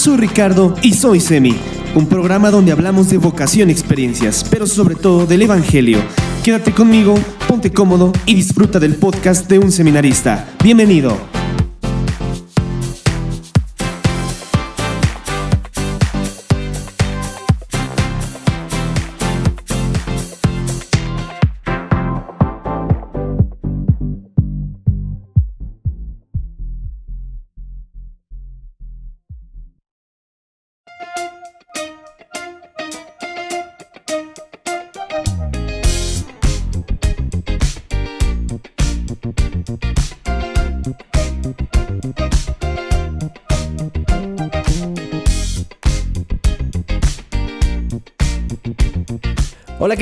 Soy Ricardo y soy Semi, un programa donde hablamos de vocación experiencias, pero sobre todo del Evangelio. Quédate conmigo, ponte cómodo y disfruta del podcast de un seminarista. Bienvenido.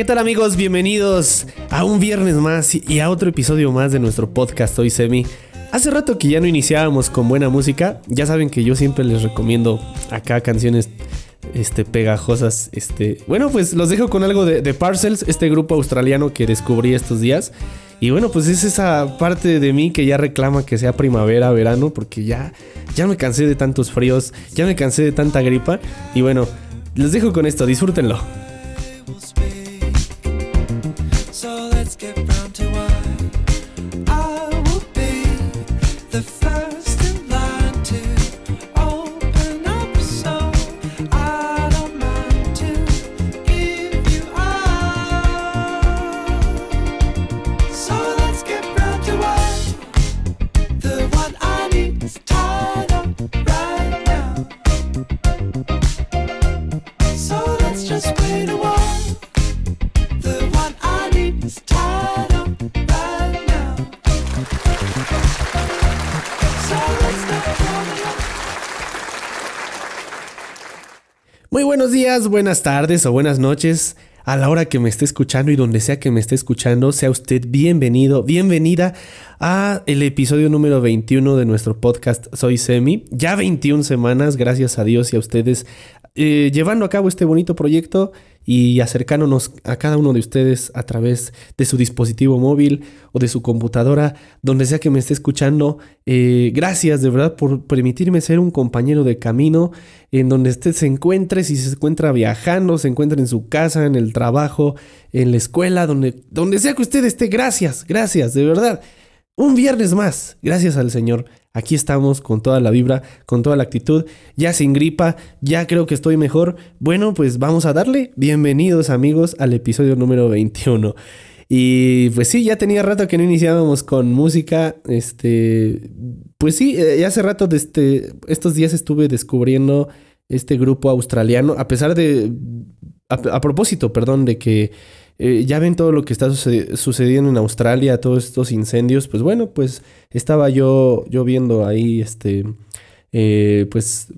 Tal amigos? Bienvenidos a un viernes más y a otro episodio más de nuestro podcast Hoy Semi. Hace rato que ya no iniciábamos con buena música. Ya saben que yo siempre les recomiendo acá canciones este, pegajosas. Este, bueno, pues los dejo con algo de, de Parcels, este grupo australiano que descubrí estos días. Y bueno, pues es esa parte de mí que ya reclama que sea primavera, verano, porque ya, ya me cansé de tantos fríos, ya me cansé de tanta gripa. Y bueno, los dejo con esto, disfrútenlo. So let's get round to buenas tardes o buenas noches. A la hora que me esté escuchando y donde sea que me esté escuchando, sea usted bienvenido, bienvenida a el episodio número 21 de nuestro podcast Soy Semi. Ya 21 semanas, gracias a Dios y a ustedes, eh, llevando a cabo este bonito proyecto y acercándonos a cada uno de ustedes a través de su dispositivo móvil o de su computadora, donde sea que me esté escuchando. Eh, gracias de verdad por permitirme ser un compañero de camino en donde usted se encuentre, si se encuentra viajando, se encuentra en su casa, en el trabajo, en la escuela, donde, donde sea que usted esté. Gracias, gracias, de verdad. Un viernes más, gracias al Señor. Aquí estamos con toda la vibra, con toda la actitud, ya sin gripa, ya creo que estoy mejor. Bueno, pues vamos a darle. Bienvenidos amigos al episodio número 21. Y pues sí, ya tenía rato que no iniciábamos con música. Este, pues sí, eh, hace rato este, estos días estuve descubriendo este grupo australiano, a pesar de, a propósito, perdón, de que eh, ya ven todo lo que está sucedi- sucediendo en Australia, todos estos incendios, pues bueno, pues estaba yo, yo viendo ahí, este, eh, pues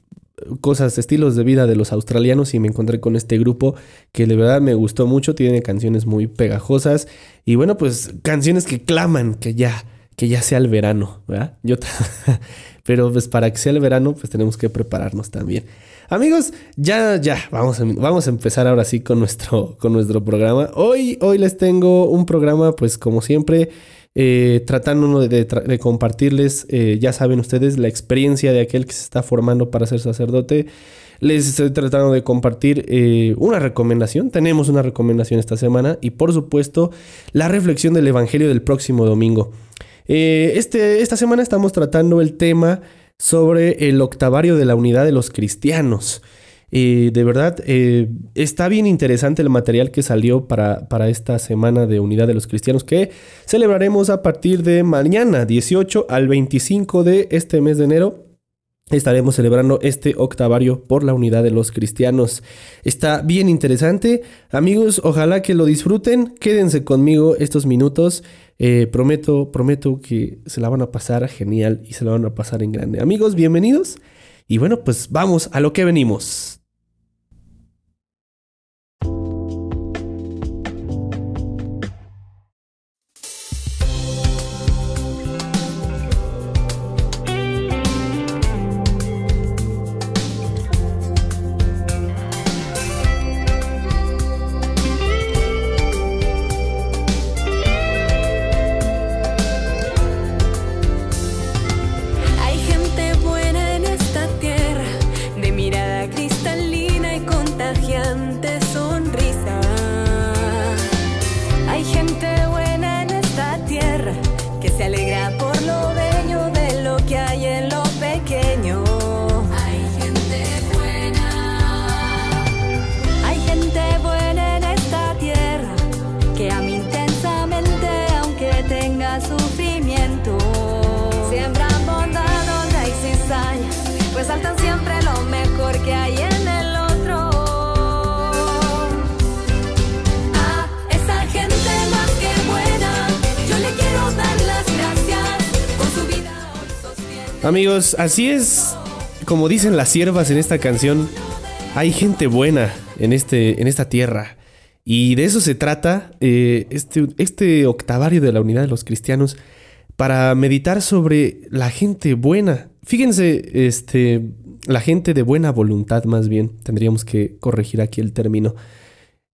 cosas, estilos de vida de los australianos y me encontré con este grupo que de verdad me gustó mucho, tiene canciones muy pegajosas y bueno, pues canciones que claman que ya, que ya sea el verano, ¿verdad? Yo Pero pues para que sea el verano, pues tenemos que prepararnos también. Amigos, ya, ya, vamos a, vamos a empezar ahora sí con nuestro, con nuestro programa. Hoy, hoy les tengo un programa, pues como siempre, eh, tratando de, de compartirles, eh, ya saben ustedes, la experiencia de aquel que se está formando para ser sacerdote. Les estoy tratando de compartir eh, una recomendación. Tenemos una recomendación esta semana y por supuesto la reflexión del Evangelio del próximo domingo. Eh, este, esta semana estamos tratando el tema sobre el octavario de la unidad de los cristianos. Eh, de verdad, eh, está bien interesante el material que salió para, para esta semana de unidad de los cristianos que celebraremos a partir de mañana, 18 al 25 de este mes de enero. Estaremos celebrando este octavario por la unidad de los cristianos. Está bien interesante. Amigos, ojalá que lo disfruten. Quédense conmigo estos minutos. Eh, prometo, prometo que se la van a pasar genial y se la van a pasar en grande. Amigos, bienvenidos. Y bueno, pues vamos a lo que venimos. Amigos, así es como dicen las siervas en esta canción, hay gente buena en, este, en esta tierra. Y de eso se trata eh, este, este octavario de la unidad de los cristianos para meditar sobre la gente buena. Fíjense, este, la gente de buena voluntad más bien, tendríamos que corregir aquí el término.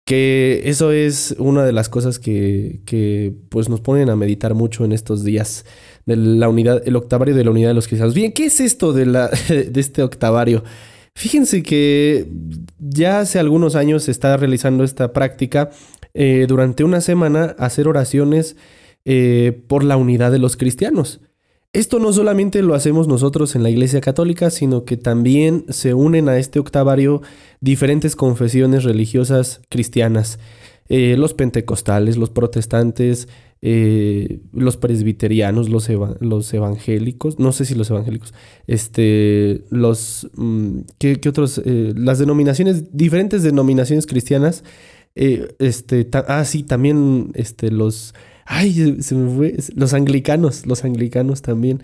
Que eso es una de las cosas que, que pues nos ponen a meditar mucho en estos días de la unidad, el octavario de la unidad de los cristianos. Bien, ¿qué es esto de, la, de este octavario? Fíjense que ya hace algunos años se está realizando esta práctica eh, durante una semana hacer oraciones eh, por la unidad de los cristianos. Esto no solamente lo hacemos nosotros en la Iglesia Católica, sino que también se unen a este octavario diferentes confesiones religiosas cristianas. Eh, los pentecostales, los protestantes, eh, los presbiterianos, los, los, evangélicos, no sé si los evangélicos, este, los, mm, ¿qué, otros? Eh, las denominaciones, diferentes denominaciones cristianas, eh, este, ah, sí, también, este, los, ay, se me fue, los anglicanos, los anglicanos también.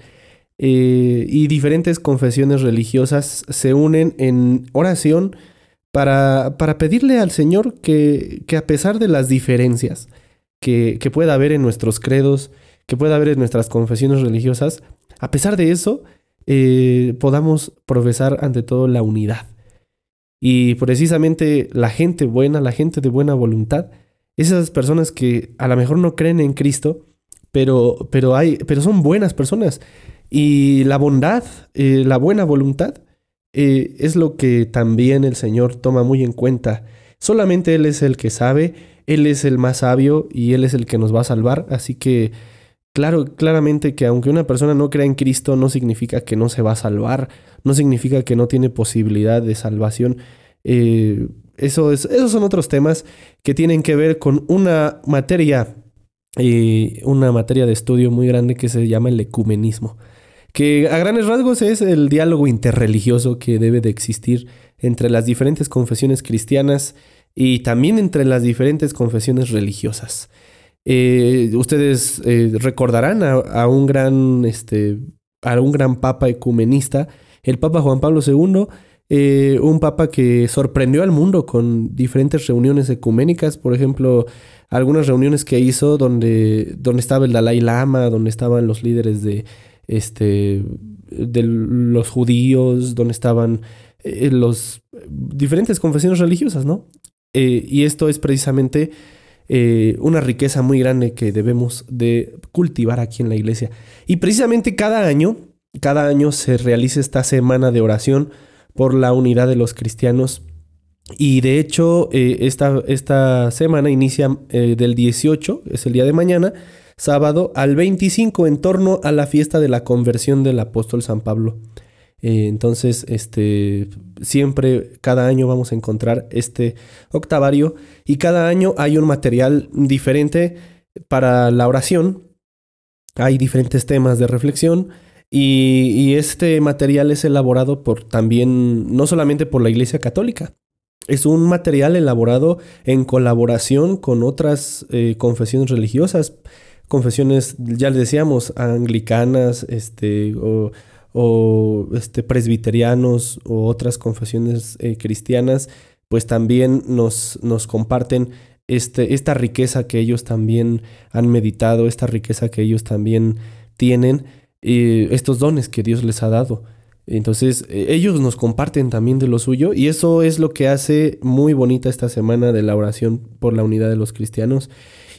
y diferentes confesiones religiosas se unen en oración para, para pedirle al Señor que, que a pesar de las diferencias, que, pueda haber en nuestros credos, que pueda haber en nuestras confesiones religiosas, a pesar de eso, eh, podamos profesar ante todo la unidad. Y precisamente la gente buena, la gente de buena voluntad, esas personas que a lo mejor no creen en Cristo, pero, pero, hay, pero son buenas personas. Y la bondad, eh, la buena voluntad, eh, es lo que también el Señor toma muy en cuenta. Solamente Él es el que sabe él es el más sabio y Él es el que nos va a salvar. Así que, claro, claramente que aunque una persona no crea en Cristo, no significa que no se va a salvar, no significa que no tiene posibilidad de salvación. Eh, eso es, esos son otros temas que tienen que ver con una materia, eh, una materia de estudio muy grande que se llama el ecumenismo. Que a grandes rasgos es el diálogo interreligioso que debe de existir entre las diferentes confesiones cristianas y también entre las diferentes confesiones religiosas. Eh, ustedes eh, recordarán a, un gran, este, a un gran papa ecumenista, el Papa Juan Pablo II, eh, un papa que sorprendió al mundo con diferentes reuniones ecuménicas, por ejemplo, algunas reuniones que hizo donde, donde estaba el Dalai Lama, donde estaban los líderes de, este, de los judíos, donde estaban los diferentes confesiones religiosas, ¿no? Eh, y esto es precisamente eh, una riqueza muy grande que debemos de cultivar aquí en la iglesia. Y precisamente cada año, cada año se realiza esta semana de oración por la unidad de los cristianos. Y de hecho, eh, esta, esta, semana inicia del 18, es el día de mañana, sábado, al 25 en torno a la fiesta de la conversión del apóstol San Pablo. Eh, entonces, este, siempre, cada año vamos a encontrar este octavario y cada año hay un material diferente para la oración. Hay diferentes temas de reflexión y, este material es elaborado por también, no solamente por la Iglesia Católica, es un material elaborado en colaboración con otras eh, confesiones religiosas, confesiones, ya les decíamos, anglicanas, este, o este, presbiterianos o otras confesiones eh, cristianas, pues también nos, nos comparten este, esta riqueza que ellos también han meditado, esta riqueza que ellos también tienen, eh, estos dones que Dios les ha dado. Entonces, eh, ellos nos comparten también de lo suyo y eso es lo que hace muy bonita esta semana de la oración por la unidad de los cristianos.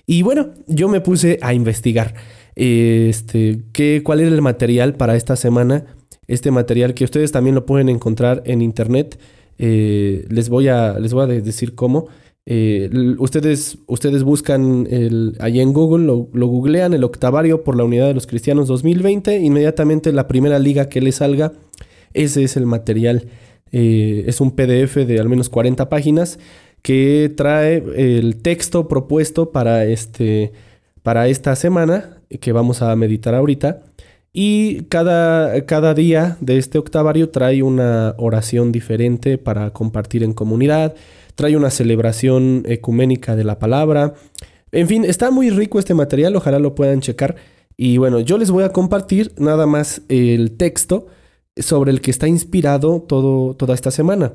Y bueno, yo me puse a investigar este, qué, cuál es el material para esta semana. Este material que ustedes también lo pueden encontrar en internet. Eh, les, voy a, les voy a decir cómo. Eh, ustedes, ustedes buscan el, ahí en Google, lo, googlean, el octavario por la unidad de los cristianos 2020, inmediatamente la primera liga que les salga, ese es el material. Eh, es un PDF de al menos 40 páginas que trae el texto propuesto para, este, para esta semana que vamos a meditar ahorita. Y cada, cada día de este octavario trae una oración diferente para compartir en comunidad, trae una celebración ecuménica de la palabra. En fin, está muy rico este material, ojalá lo puedan checar. Y bueno, yo les voy a compartir nada más el texto sobre el que está inspirado todo, toda esta semana.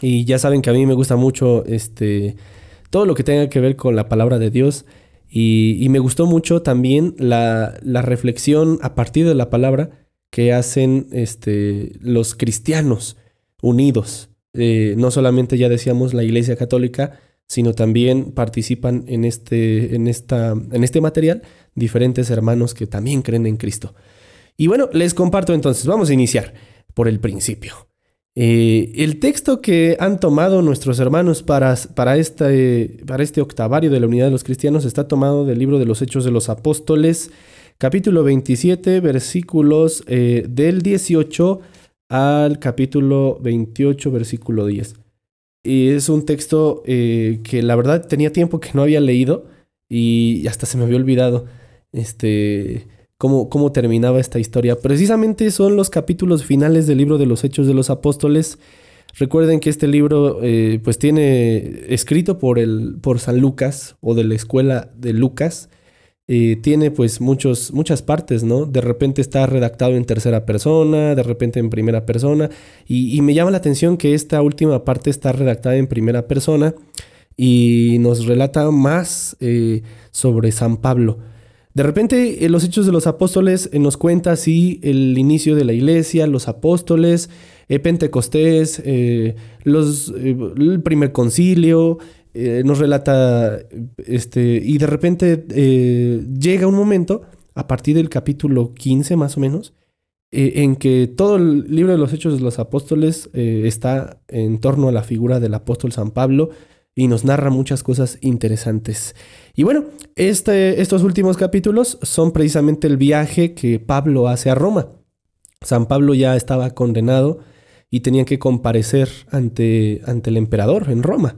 Y ya saben que a mí me gusta mucho este, todo lo que tenga que ver con la palabra de Dios. Y, me gustó mucho también la, la, reflexión a partir de la palabra que hacen este, los cristianos unidos. Eh, no solamente ya decíamos la Iglesia Católica, sino también participan en este, en, esta, en este material diferentes hermanos que también creen en Cristo. Y bueno, les comparto entonces, vamos a iniciar por el principio. Eh, el texto que han tomado nuestros hermanos para, para, este, para este octavario de la unidad de los cristianos está tomado del libro de los Hechos de los Apóstoles, capítulo 27, versículos eh, del 18 al capítulo 28, versículo 10. Y es un texto eh, que la verdad tenía tiempo que no había leído y hasta se me había olvidado este, cómo, cómo terminaba esta historia. Precisamente son los capítulos finales del libro de los Hechos de los Apóstoles. Recuerden que este libro eh, pues tiene escrito por, el, por San Lucas o de la escuela de Lucas. Eh, tiene pues muchos, muchas partes, ¿no? De repente está redactado en tercera persona, de repente en primera persona, y, me llama la atención que esta última parte está redactada en primera persona y nos relata más eh, sobre San Pablo. De repente, en los Hechos de los Apóstoles eh, nos cuenta así el inicio de la iglesia, los apóstoles, eh, Pentecostés, eh, el primer concilio, nos relata, este, y de repente llega un momento, a partir del capítulo 15 más o menos, en que todo el libro de los Hechos de los Apóstoles está en torno a la figura del apóstol San Pablo y nos narra muchas cosas interesantes. Y bueno, este, estos últimos capítulos son precisamente el viaje que Pablo hace a Roma. San Pablo ya estaba condenado y tenía que comparecer ante, ante el emperador en Roma.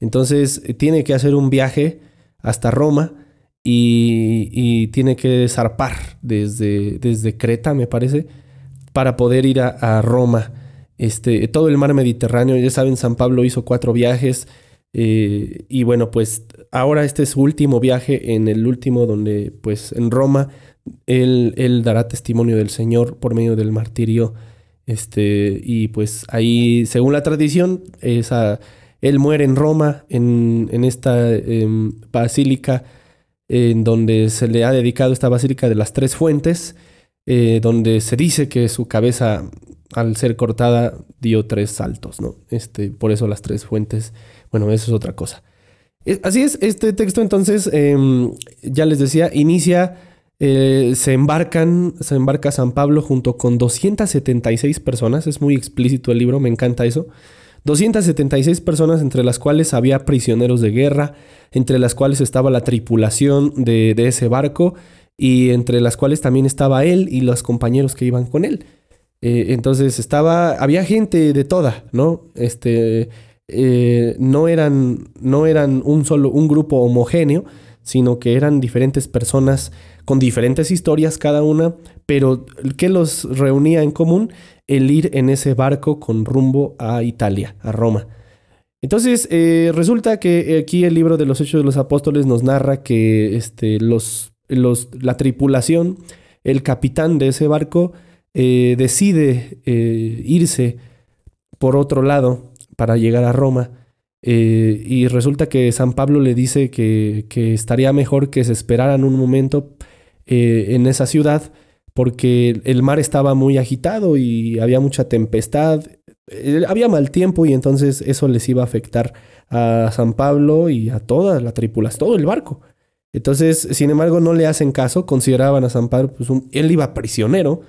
Entonces tiene que hacer un viaje hasta Roma y, y tiene que zarpar desde, desde, Creta, me parece, para poder ir a, a Roma. Este, todo el mar Mediterráneo, ya saben, San Pablo hizo cuatro viajes eh, y bueno, pues ahora este es su último viaje, en el último donde pues en Roma él, dará testimonio del Señor por medio del martirio. Este, y pues ahí, según la tradición, esa, él muere en Roma, en, en esta eh, basílica, en donde se le ha dedicado esta basílica de las tres fuentes, eh, donde se dice que su cabeza, al ser cortada, dio tres saltos, ¿no? Este, por eso las tres fuentes bueno, eso es otra cosa. Así es, este texto entonces, eh, ya les decía, inicia, eh, se embarcan, se embarca San Pablo junto con 276 personas, es muy explícito el libro, me encanta eso. 276 personas entre las cuales había prisioneros de guerra, entre las cuales estaba la tripulación de, de ese barco y entre las cuales también estaba él y los compañeros que iban con él. Eh, entonces estaba, había gente de toda, ¿no? Este, eh, no, eran, no eran un solo, un grupo homogéneo, sino que eran diferentes personas con diferentes historias cada una, pero que los reunía en común el ir en ese barco con rumbo a Italia, a Roma. Entonces, eh, resulta que aquí el libro de los Hechos de los Apóstoles nos narra que este, los, los, la tripulación, el capitán de ese barco, eh, decide irse por otro lado para llegar a Roma. Eh, y resulta que San Pablo le dice que, que, estaría mejor que se esperaran un momento eh, en esa ciudad porque el mar estaba muy agitado y había mucha tempestad, eh, había mal tiempo y entonces eso les iba a afectar a San Pablo y a toda la tripulación, todo el barco. Entonces, sin embargo, no le hacen caso, consideraban a San Pablo, pues él iba prisionero.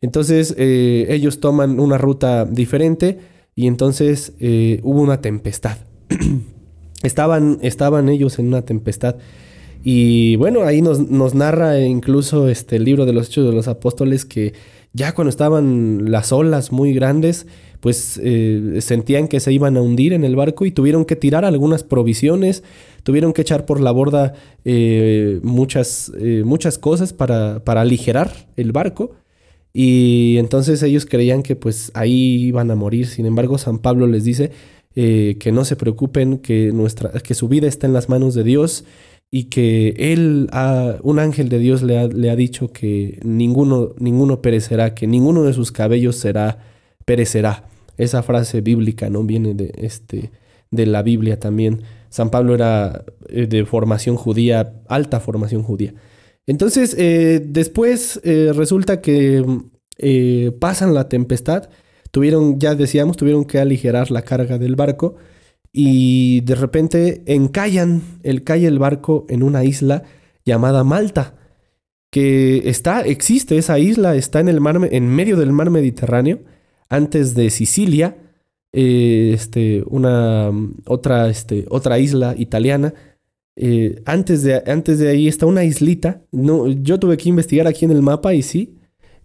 Entonces, ellos toman una ruta diferente y entonces eh, hubo una tempestad. estaban, estaban ellos en una tempestad. Y bueno, ahí nos, nos, narra incluso este, el libro de los Hechos de los Apóstoles que ya cuando estaban las olas muy grandes, pues eh, sentían que se iban a hundir en el barco y tuvieron que tirar algunas provisiones, tuvieron que echar por la borda eh, muchas, eh, muchas cosas para, para aligerar el barco. Y entonces ellos creían que pues ahí iban a morir. Sin embargo, San Pablo les dice eh, que no se preocupen, que, nuestra, que su vida está en las manos de Dios y que él, ha- un ángel de Dios le ha, le ha dicho que ninguno, ninguno perecerá, que ninguno de sus cabellos será, perecerá. Esa frase bíblica, ¿no? Viene de, este, de la Biblia también. San Pablo era eh, de formación judía, alta formación judía. Entonces, eh, después eh, resulta que eh, pasan la tempestad, tuvieron, ya decíamos, tuvieron que aligerar la carga del barco y de repente encallan, el el barco en una isla llamada Malta, que está, existe esa isla, está en el mar, en medio del mar Mediterráneo, antes de Sicilia, este, una otra, este, otra isla italiana. Eh, antes, de, antes de ahí está una islita. No, yo tuve que investigar aquí en el mapa y sí,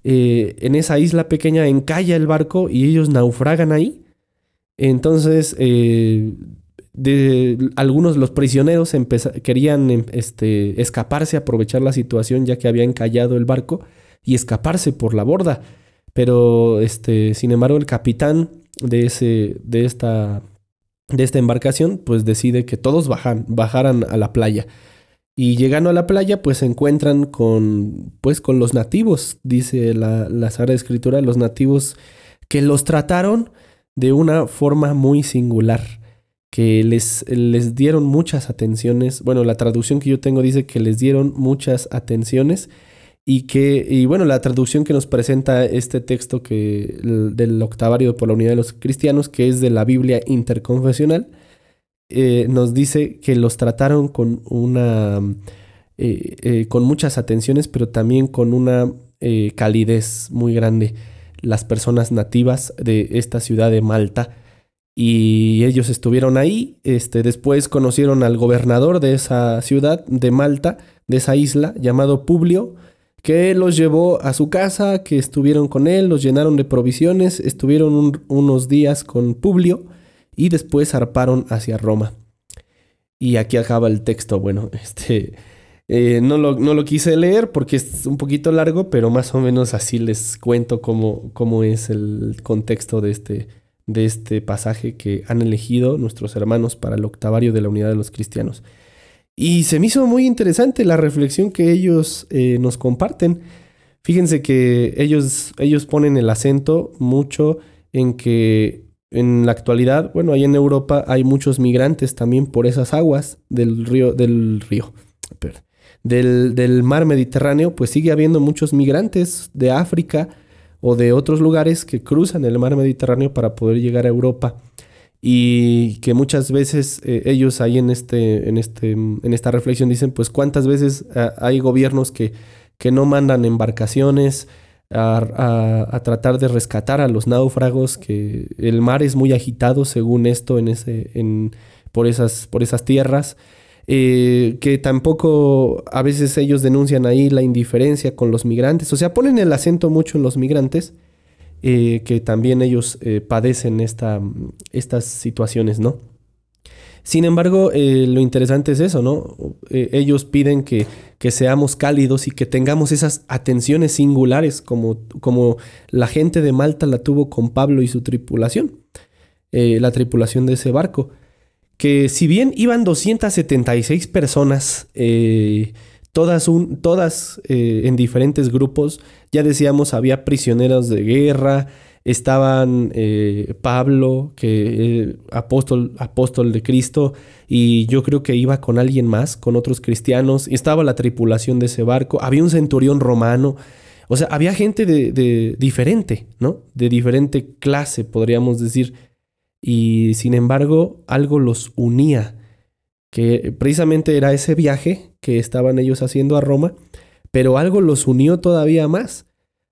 eh, en esa isla pequeña encalla el barco y ellos naufragan ahí. Entonces, eh, de, algunos de los prisioneros querían em, este, escaparse, aprovechar la situación ya que había encallado el barco y escaparse por la borda. Pero, este, sin embargo, el capitán de, ese, de, esta, de esta embarcación, pues decide que todos bajan, bajaran a la playa. Y llegando a la playa, pues se encuentran con, pues, con los nativos, dice la, la Sagrada Escritura, los nativos que los trataron de una forma muy singular, que les, les dieron muchas atenciones. Bueno, la traducción que yo tengo dice que les dieron muchas atenciones y que, y bueno, la traducción que nos presenta este texto que, el- del octavario por la unidad de los cristianos, que es de la Biblia interconfesional, eh, nos dice que los trataron con una, eh, eh, con muchas atenciones, pero también con una eh, calidez muy grande. Las personas nativas de esta ciudad de Malta y ellos estuvieron ahí. Este, después conocieron al gobernador de esa ciudad de Malta, de esa isla, llamado Publio, que los llevó a su casa, que estuvieron con él, los llenaron de provisiones, estuvieron un- unos días con Publio y después zarparon hacia Roma. Y aquí acaba el texto. Bueno, este eh, no, lo, no lo quise leer porque es un poquito largo, pero más o menos así les cuento cómo, cómo es el contexto de este, de este pasaje que han elegido nuestros hermanos para el octavario de la unidad de los cristianos. Y se me hizo muy interesante la reflexión que ellos eh, nos comparten. Fíjense que ellos, ellos ponen el acento mucho en que en la actualidad, bueno, ahí en Europa hay muchos migrantes también por esas aguas del río, del río, del, del mar Mediterráneo, pues sigue habiendo muchos migrantes de África o de otros lugares que cruzan el mar Mediterráneo para poder llegar a Europa y que muchas veces eh, ellos ahí en este en este en esta reflexión dicen pues cuántas veces ah, hay gobiernos que que no mandan embarcaciones a, a- a tratar de rescatar a los náufragos que el mar es muy agitado según esto en ese en por esas por esas tierras eh, que tampoco a veces ellos denuncian ahí la indiferencia con los migrantes. O sea ponen el acento mucho en los migrantes eh, que también ellos eh, padecen esta, estas situaciones, ¿no? Sin embargo, eh, lo interesante es eso, ¿no? Ellos piden que, que seamos cálidos y que tengamos esas atenciones singulares como, como la gente de Malta la tuvo con Pablo y su tripulación, la tripulación de ese barco, que si bien iban 276 personas, todas, un, todas eh, en diferentes grupos, ya decíamos, había prisioneros de guerra, estaban eh, Pablo, que eh, apóstol, apóstol de Cristo, y yo creo que iba con alguien más, con otros cristianos, y estaba la tripulación de ese barco, había un centurión romano, o sea, había gente de, de diferente, ¿no? De diferente clase, podríamos decir, y sin embargo, algo los unía, que precisamente era ese viaje que estaban ellos haciendo a Roma, pero algo los unió todavía más.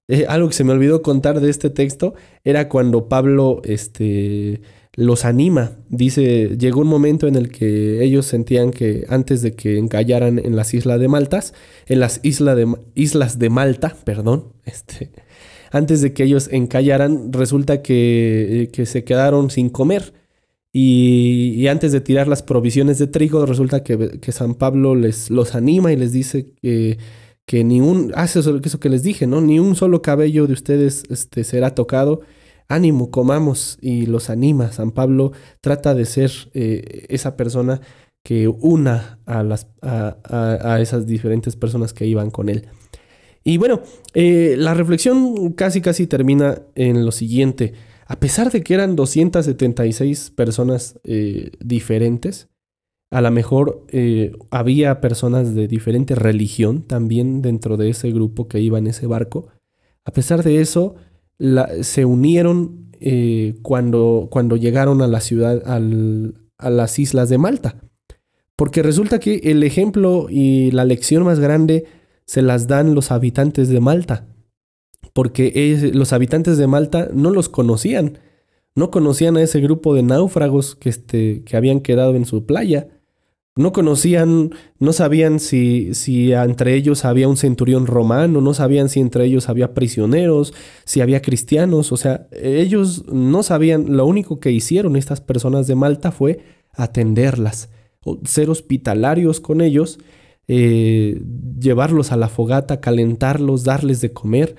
Eh, algo que se me olvidó contar de este texto era cuando Pablo este, los anima. Dice, llegó un momento en el que ellos sentían que antes de que encallaran en las islas de Maltas, en las isla de, islas de Malta, perdón, este, antes de que ellos encallaran, resulta que, que se quedaron sin comer. Y, antes de tirar las provisiones de trigo, resulta que, que San Pablo les los anima y les dice que, que ni un, eso, eso, que les dije, ¿no? Ni un solo cabello de ustedes este, será tocado. Ánimo, comamos y los anima. San Pablo trata de ser eh, esa persona que una a, las, a, a- a esas diferentes personas que iban con él. Y bueno, eh, la reflexión casi casi termina en lo siguiente. A pesar de que eran 276 personas eh, diferentes, a lo mejor eh, había personas de diferente religión también dentro de ese grupo que iba en ese barco. A pesar de eso, se unieron eh, cuando, cuando llegaron a la ciudad, a las islas de Malta. Porque resulta que el ejemplo y la lección más grande se las dan los habitantes de Malta. Porque los habitantes de Malta no los conocían. No conocían a ese grupo de náufragos que, este, que habían quedado en su playa. No conocían, no sabían si, si entre ellos había un centurión romano, no sabían si entre ellos había prisioneros, si había cristianos. O sea, ellos no sabían, lo único que hicieron estas personas de Malta fue atenderlas, ser hospitalarios con ellos, eh, llevarlos a la fogata, calentarlos, darles de comer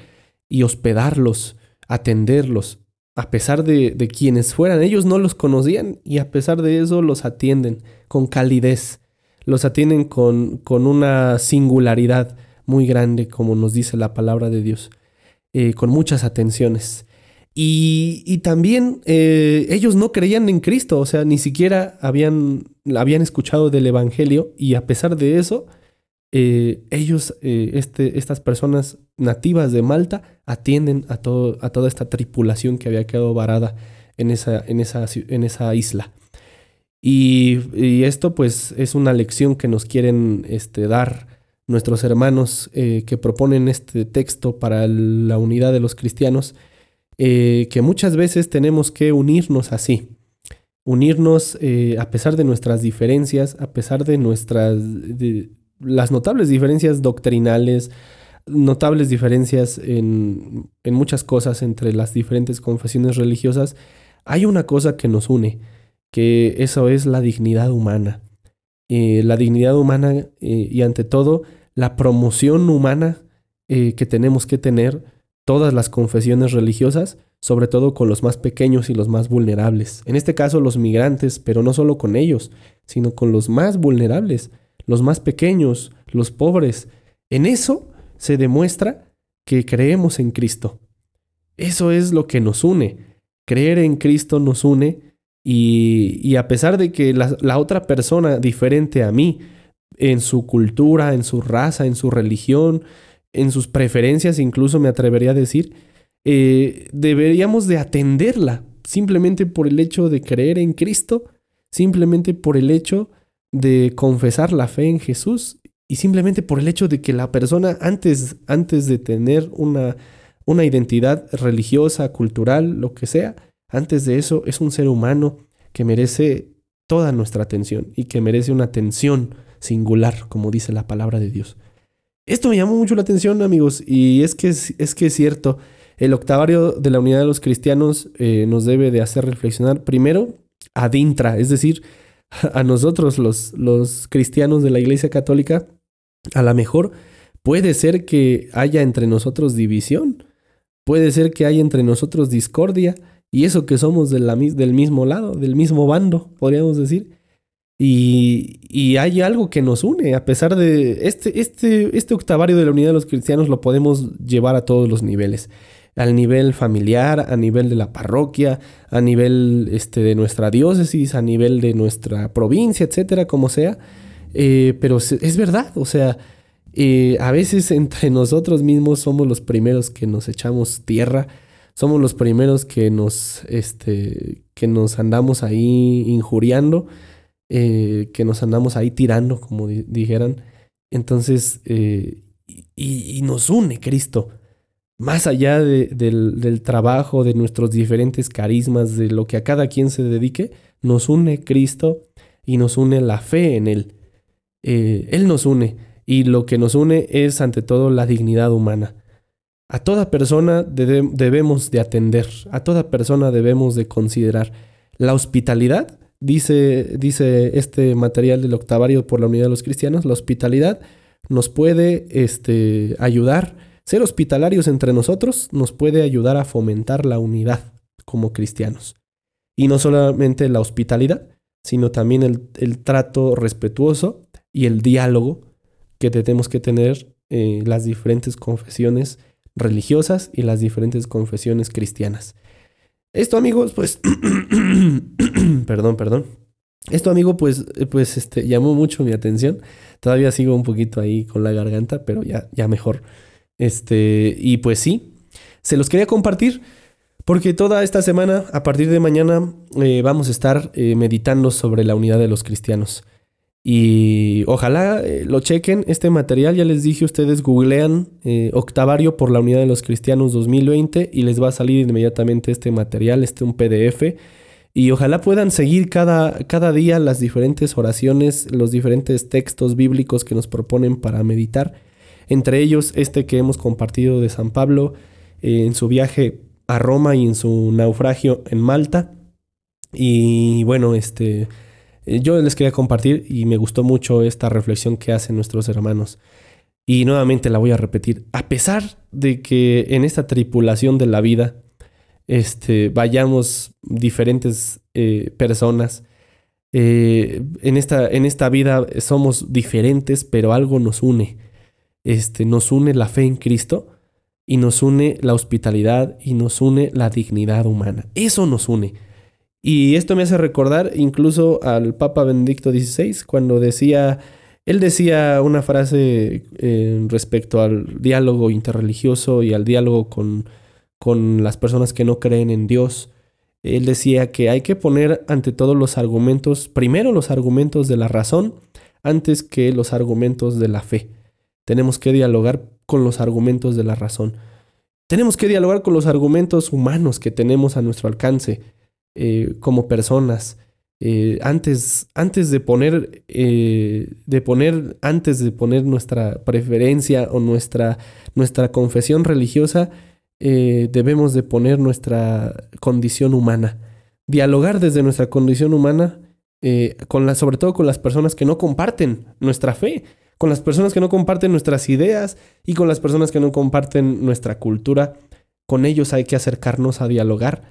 y hospedarlos, atenderlos. A pesar de, de quienes fueran, ellos no los conocían y a pesar de eso los atienden con calidez, los atienden con, con una singularidad muy grande, como nos dice la palabra de Dios, eh, con muchas atenciones. Y, y también eh, ellos no creían en Cristo, o sea, ni siquiera habían, habían escuchado del Evangelio y a pesar de eso, eh, ellos, este, estas personas nativas de Malta, atienden a, todo, a toda esta tripulación que había quedado varada en esa, en esa, en esa isla. Y, esto pues es una lección que nos quieren este, dar nuestros hermanos eh, que proponen este texto para la unidad de los cristianos, eh, que muchas veces tenemos que unirnos así, unirnos eh, a pesar de nuestras diferencias, a pesar de nuestras, de las notables diferencias doctrinales, notables diferencias en, en muchas cosas entre las diferentes confesiones religiosas, hay una cosa que nos une, que eso es la dignidad humana. Eh, la dignidad humana eh, y ante todo la promoción humana eh, que tenemos que tener todas las confesiones religiosas, sobre todo con los más pequeños y los más vulnerables. En este caso los migrantes, pero no solo con ellos, sino con los más vulnerables, los más pequeños, los pobres. En eso se demuestra que creemos en Cristo. Eso es lo que nos une. Creer en Cristo nos une y, a pesar de que la, la otra persona diferente a mí, en su cultura, en su raza, en su religión, en sus preferencias, incluso me atrevería a decir, eh, deberíamos de atenderla simplemente por el hecho de creer en Cristo, simplemente por el hecho de confesar la fe en Jesús y simplemente por el hecho de que la persona antes, antes de tener una, una identidad religiosa, cultural, lo que sea, antes de eso es un ser humano que merece toda nuestra atención y que merece una atención singular, como dice la palabra de Dios. Esto me llamó mucho la atención, amigos, y es que es, que es cierto. El octavario de la unidad de los cristianos eh, nos debe de hacer reflexionar primero ad intra, es decir, a nosotros los, los cristianos de la Iglesia Católica, a lo mejor puede ser que haya entre nosotros división, puede ser que haya entre nosotros discordia, y eso que somos de la, del mismo lado, del mismo bando, podríamos decir. Y, y hay algo que nos une, a pesar de este, este, este octavario de la unidad de los cristianos lo podemos llevar a todos los niveles. Al nivel familiar, a nivel de la parroquia, a nivel este, de nuestra diócesis, a nivel de nuestra provincia, etcétera, como sea. Eh, pero es verdad, o sea, eh, a veces entre nosotros mismos somos los primeros que nos echamos tierra, somos los primeros que nos, este, que nos andamos ahí injuriando, eh, que nos andamos ahí tirando, como di- dijeran. Entonces, y nos une Cristo. Más allá de- del, del trabajo, de nuestros diferentes carismas, de lo que a cada quien se dedique, nos une Cristo y nos une la fe en Él. Eh, él nos une y lo que nos une es ante todo la dignidad humana. A toda persona debe- debemos de atender, a toda persona debemos de considerar. La hospitalidad, dice, dice este material del octavario por la unidad de los cristianos, la hospitalidad nos puede este, ayudar, ser hospitalarios entre nosotros nos puede ayudar a fomentar la unidad como cristianos. Y no solamente la hospitalidad, sino también el, el trato respetuoso y el diálogo que tenemos que tener eh, las diferentes confesiones religiosas y las diferentes confesiones cristianas. Esto, amigos, pues, perdón, perdón. Esto, amigo, pues, eh, pues, este, llamó mucho mi atención. Todavía sigo un poquito ahí con la garganta, pero ya, ya mejor. Este, y pues sí, se los quería compartir porque toda esta semana, a partir de mañana, eh, vamos a estar eh, meditando sobre la unidad de los cristianos. Y ojalá eh, lo chequen, este material, ya les dije, ustedes googlean eh, Octavario por la Unidad de los Cristianos 2020 y les va a salir inmediatamente este material, este un PDF. Y ojalá puedan seguir cada, cada día las diferentes oraciones, los diferentes textos bíblicos que nos proponen para meditar. Entre ellos este que hemos compartido de San Pablo eh, en su viaje a Roma y en su naufragio en Malta. Y bueno, este eh, yo les quería compartir y me gustó mucho esta reflexión que hacen nuestros hermanos. Y nuevamente la voy a repetir. A pesar de que en esta tripulación de la vida este, vayamos diferentes eh, personas, en, esta, en esta vida somos diferentes, pero algo nos une. Este, nos une la fe en Cristo y nos une la hospitalidad y nos une la dignidad humana. Eso nos une. Y esto me hace recordar incluso al Papa Benedicto XVI cuando decía, él decía una frase eh, respecto al diálogo interreligioso y al diálogo con, con las personas que no creen en Dios. Él decía que hay que poner ante todos los argumentos, primero los argumentos de la razón, antes que los argumentos de la fe. Tenemos que dialogar con los argumentos de la razón. Tenemos que dialogar con los argumentos humanos que tenemos a nuestro alcance eh, como personas. Eh, antes, antes de poner, eh, de poner, antes de poner nuestra preferencia o nuestra, nuestra confesión religiosa, debemos de poner nuestra condición humana. Dialogar desde nuestra condición humana, con sobre todo con las personas que no comparten nuestra fe, con las personas que no comparten nuestras ideas y con las personas que no comparten nuestra cultura. Con ellos hay que acercarnos a dialogar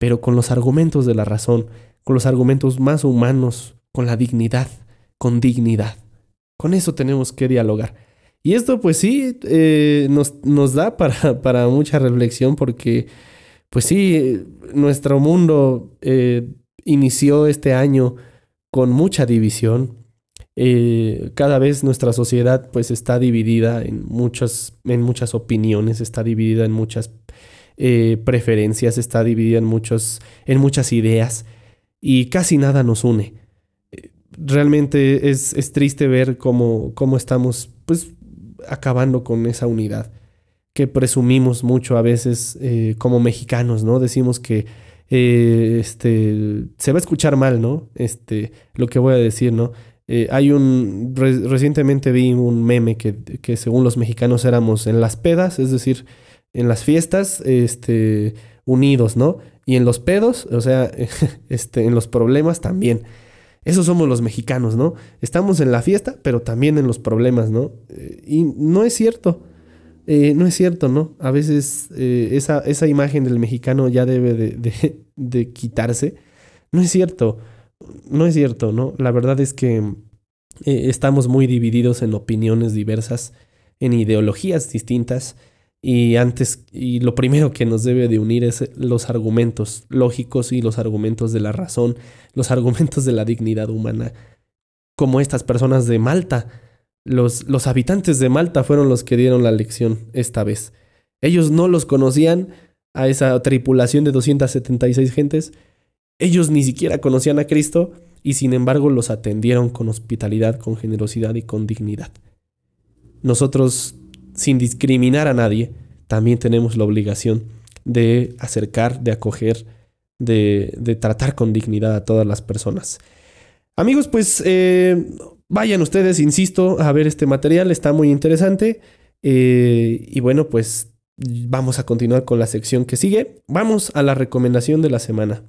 pero con los argumentos de la razón, con los argumentos más humanos, con la dignidad, con dignidad. Con eso tenemos que dialogar. Y esto pues sí eh, nos, nos, da para, para, mucha reflexión porque pues sí, nuestro mundo eh, inició este año con mucha división. Eh, cada vez nuestra sociedad pues está dividida en muchas, en muchas opiniones, está dividida en muchas eh, preferencias, está dividida en, muchos, en muchas ideas y casi nada nos une. Realmente es, es triste ver cómo, cómo estamos pues acabando con esa unidad que presumimos mucho a veces eh, como mexicanos, ¿no? Decimos que este, se va a escuchar mal, ¿no? Este, lo que voy a decir, ¿no? Eh, hay un, re- recientemente vi un meme que, que según los mexicanos éramos en las pedas, es decir, en las fiestas, este, unidos, ¿no? Y en los pedos, o sea, este, en los problemas también. Esos somos los mexicanos, ¿no? Estamos en la fiesta, pero también en los problemas, ¿no? Eh, y no es cierto. Eh, no es cierto, ¿no? A veces esa, esa, imagen del mexicano ya debe de, de, de, quitarse. No es cierto. No es cierto, ¿no? La verdad es que estamos muy divididos en opiniones diversas, en ideologías distintas. Y antes, y lo primero que nos debe de unir es los argumentos lógicos y los argumentos de la razón, los argumentos de la dignidad humana, como estas personas de Malta. Los, los habitantes de Malta fueron los que dieron la lección esta vez. Ellos no los conocían a esa tripulación de 276 gentes, ellos ni siquiera conocían a Cristo y sin embargo los atendieron con hospitalidad, con generosidad y con dignidad. Nosotros sin discriminar a nadie, también tenemos la obligación de acercar, de acoger, de, de tratar con dignidad a todas las personas. Amigos, pues eh, vayan ustedes, insisto, a ver este material, está muy interesante. Eh, y bueno, pues vamos a continuar con la sección que sigue. Vamos a la recomendación de la semana.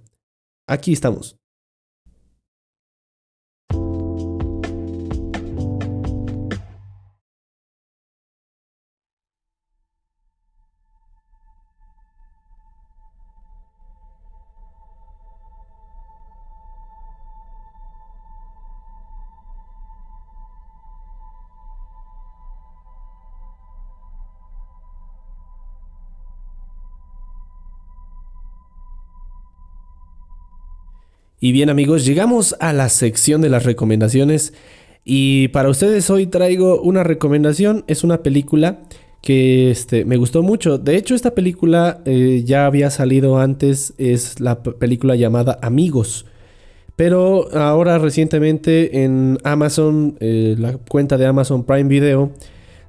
Aquí estamos. Y bien amigos, llegamos a la sección de las recomendaciones y para ustedes hoy traigo una recomendación, es una película que este, me gustó mucho. De hecho, esta película eh, ya había salido antes, es la película llamada Amigos. Pero ahora recientemente en Amazon, eh, la cuenta de Amazon Prime Video,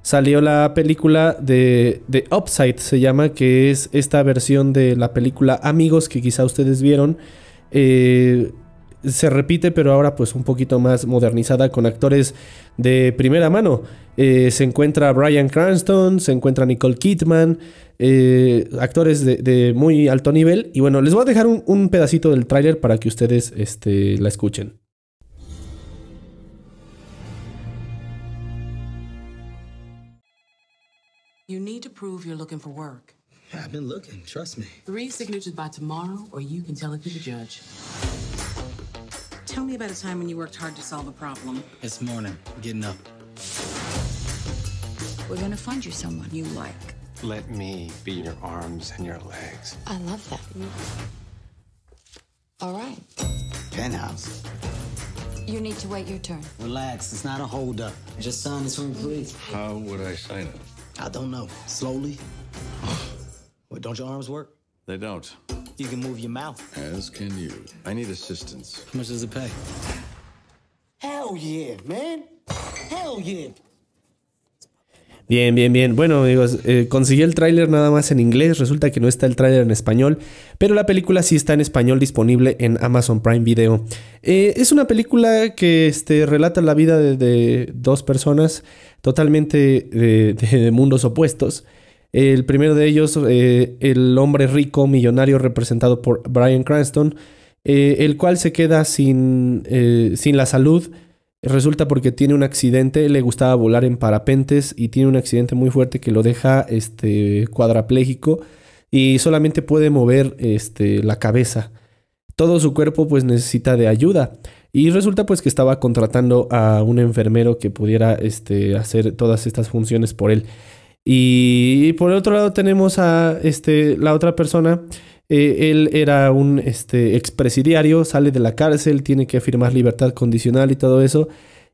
salió la película de, de Upside, se llama, que es esta versión de la película Amigos que quizá ustedes vieron. Eh, se repite, pero ahora pues un poquito más modernizada con actores de primera mano. Eh, se encuentra Brian Cranston, se encuentra Nicole Kidman, eh, actores de, muy alto nivel. Y bueno, les voy a dejar un, pedacito del tráiler para que ustedes este, la escuchen. You need to prove you're looking for. I've been looking, trust me. Three signatures by tomorrow, or you can tell it to the judge. Tell me about a time when you worked hard to solve a problem. This morning, getting up. We're gonna find you someone you like. Let me be your arms and your legs. I love that. All right. Penthouse. You need to wait your turn. Relax, it's not a holdup. Just sign this one, please. How would I sign it? I don't know. Slowly. What, don't your arms work? They don't. You can move your mouth. As can you. I need assistance. How much does it pay? Hell yeah, man. Hell yeah. Bien, bien, bien. Bueno, amigos, eh, conseguí el tráiler nada más en inglés. Resulta que no está el tráiler en español, pero la película sí está en español disponible en Amazon Prime Video. Eh, es una película que este, relata la vida de, de dos personas totalmente de, de- de mundos opuestos. El primero de ellos, eh, el hombre rico, millonario, representado por Brian Cranston, eh, el cual se queda sin, eh, sin la salud. Resulta porque tiene un accidente, le gustaba volar en parapentes y tiene un accidente muy fuerte que lo deja este, cuadraplégico y solamente puede mover este, la cabeza. Todo su cuerpo pues necesita de ayuda. Y resulta pues que estaba contratando a un enfermero que pudiera este, hacer todas estas funciones por él. Y por el otro lado tenemos a este, la otra persona. Eh, él era un este, expresidiario, sale de la cárcel, tiene que firmar libertad condicional y todo eso.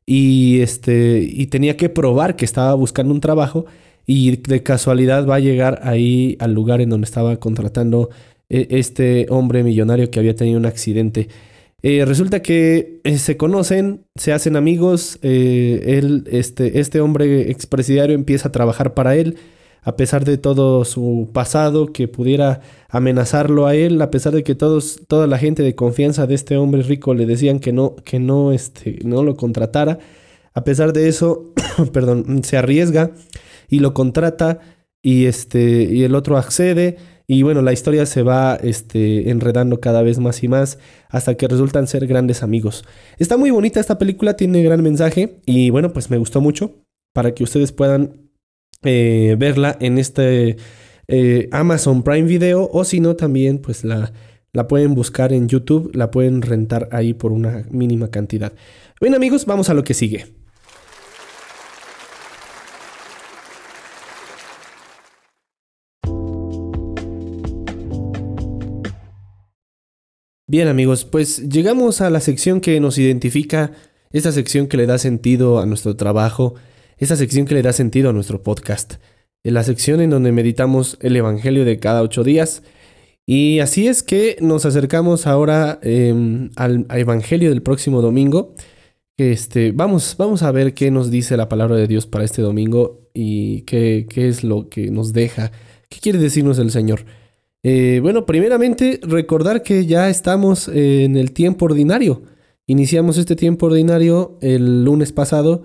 Y, este, y tenía que probar que estaba buscando un trabajo. Y de casualidad va a llegar ahí al lugar en donde estaba contratando eh, este hombre millonario que había tenido un accidente. Eh, resulta que eh, se conocen, se hacen amigos. eh, él, este, este hombre expresidiario empieza a trabajar para él, a pesar de todo su pasado que pudiera amenazarlo a él, a pesar de que todos, toda la gente de confianza de este hombre rico le decían que no, que no, este, no lo contratara. A pesar de eso, perdón, se arriesga y lo contrata y este y el otro accede y bueno, la historia se va este, enredando cada vez más y más hasta que resultan ser grandes amigos. Está muy bonita esta película, tiene gran mensaje y bueno, pues me gustó mucho para que ustedes puedan eh, verla en este eh, Amazon Prime Video o si no también pues la, la pueden buscar en YouTube, la pueden rentar ahí por una mínima cantidad. Bien amigos, vamos a lo que sigue. Bien amigos, pues llegamos a la sección que nos identifica, esta sección que le da sentido a nuestro trabajo, esta sección que le da sentido a nuestro podcast, en la sección en donde meditamos el Evangelio de cada ocho días. Y así es que nos acercamos ahora al, al Evangelio del próximo domingo. Este, vamos, vamos a ver qué nos dice la palabra de Dios para este domingo y qué, qué es lo que nos deja, qué quiere decirnos el Señor. Eh, bueno, primeramente recordar que ya estamos en el tiempo ordinario. Iniciamos este tiempo ordinario el lunes pasado,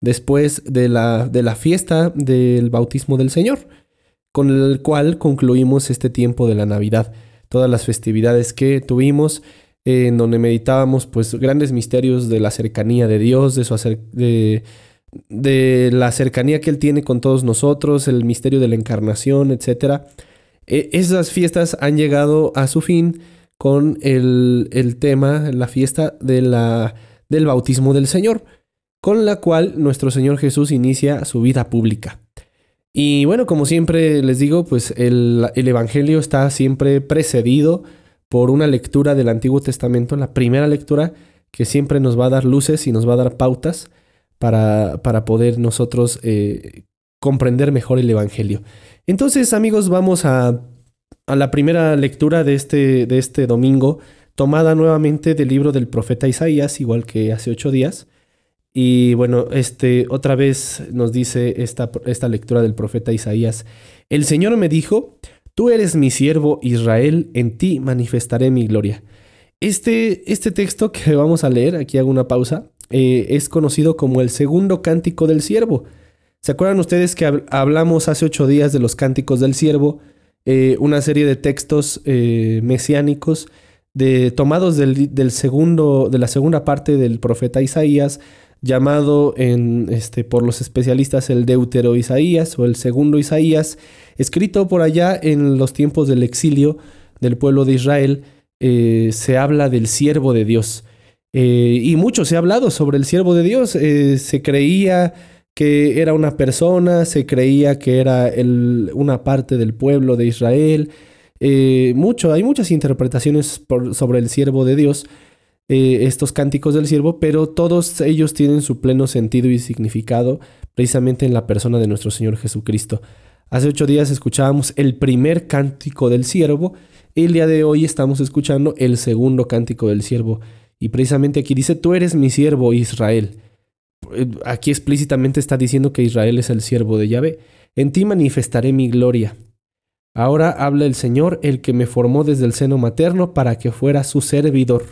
después de la, de la fiesta del bautismo del Señor, con el cual concluimos este tiempo de la Navidad. Todas las festividades que tuvimos, en donde meditábamos pues grandes misterios de la cercanía de Dios, de su acer- de, de la cercanía que Él tiene con todos nosotros, el misterio de la encarnación, etcétera. E- Esas fiestas han llegado a su fin con el, el tema, la fiesta de la, del bautismo del Señor, con la cual nuestro Señor Jesús inicia su vida pública. Y bueno, como siempre les digo, pues el, el Evangelio está siempre precedido por una lectura del Antiguo Testamento, la primera lectura que siempre nos va a dar luces y nos va a dar pautas para, para poder nosotros eh, comprender mejor el Evangelio. Entonces, amigos, vamos a, a la primera lectura de este, de este domingo, tomada nuevamente del libro del profeta Isaías, igual que hace ocho días. Y bueno, este otra vez nos dice esta, esta lectura del profeta Isaías. El Señor me dijo, tú eres mi siervo Israel, en ti manifestaré mi gloria. Este, este texto que vamos a leer, aquí hago una pausa, eh, es conocido como el segundo cántico del siervo. ¿Se acuerdan ustedes que hab- hablamos hace ocho días de los cánticos del siervo? Eh, una serie de textos eh, mesiánicos de, tomados del, segundo, de la segunda parte del profeta Isaías, llamado este, por los especialistas el Deutero Isaías o el segundo Isaías, escrito por allá en los tiempos del exilio del pueblo de Israel, eh, se habla del siervo de Dios. Y mucho se ha hablado sobre el siervo de Dios. Se creía que era una persona, se creía que era el- una parte del pueblo de Israel. Eh, mucho, hay muchas interpretaciones sobre el siervo de Dios, eh, estos cánticos del siervo, pero todos ellos tienen su pleno sentido y significado precisamente en la persona de nuestro Señor Jesucristo. Hace ocho días escuchábamos el primer cántico del siervo, el día de hoy estamos escuchando el segundo cántico del siervo. Y precisamente aquí dice, tú eres mi siervo Israel. Eh, Aquí explícitamente está diciendo que Israel es el siervo de Yahvé. En ti manifestaré mi gloria. Ahora habla el Señor, el que me formó desde el seno materno para que fuera su servidor,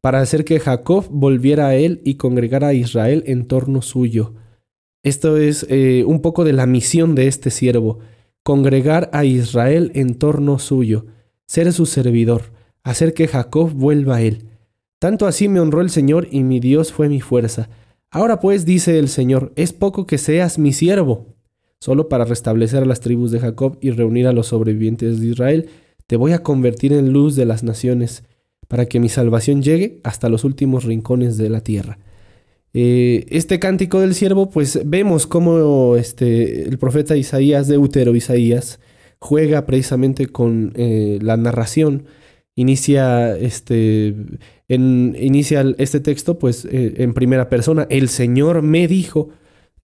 para hacer que Jacob volviera a él y congregara a Israel en torno suyo. Esto es eh, un poco de la misión de este siervo, congregar a Israel en torno suyo, ser su servidor, hacer que Jacob vuelva a él. Tanto así me honró el Señor y mi Dios fue mi fuerza. Ahora pues dice el Señor, es poco que seas mi siervo. Solo para restablecer a las tribus de Jacob y reunir a los sobrevivientes de Israel, te voy a convertir en luz de las naciones, para que mi salvación llegue hasta los últimos rincones de la tierra. Eh, este cántico del siervo, pues vemos cómo este, el profeta Isaías, Deutero Isaías, juega precisamente con eh, la narración. Inicia este, inicia este texto, pues eh, en primera persona. El Señor me dijo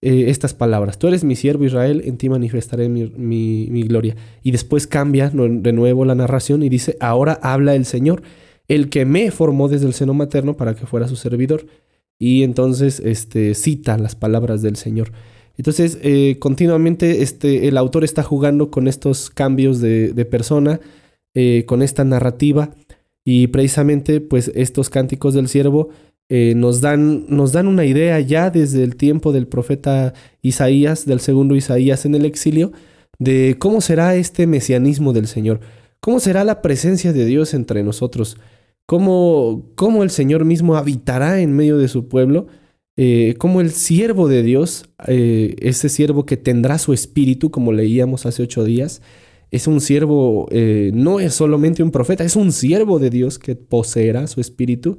eh, estas palabras: Tú eres mi siervo Israel, en ti manifestaré mi, mi- gloria. Y después cambia de nuevo la narración y dice: Ahora habla el Señor, el que me formó desde el seno materno para que fuera su servidor. Y entonces este, cita las palabras del Señor. Entonces, eh, continuamente este, el autor está jugando con estos cambios de persona, eh, con esta narrativa, y precisamente, pues, estos cánticos del siervo eh, nos, dan, nos dan una idea ya desde el tiempo del profeta Isaías, del segundo Isaías en el exilio, de cómo será este mesianismo del Señor, cómo será la presencia de Dios entre nosotros, cómo, cómo el Señor mismo habitará en medio de su pueblo, eh, cómo el siervo de Dios, ese siervo que tendrá su espíritu, como leíamos hace ocho días, es un siervo, eh, no es solamente un profeta, es un siervo de Dios que poseerá su espíritu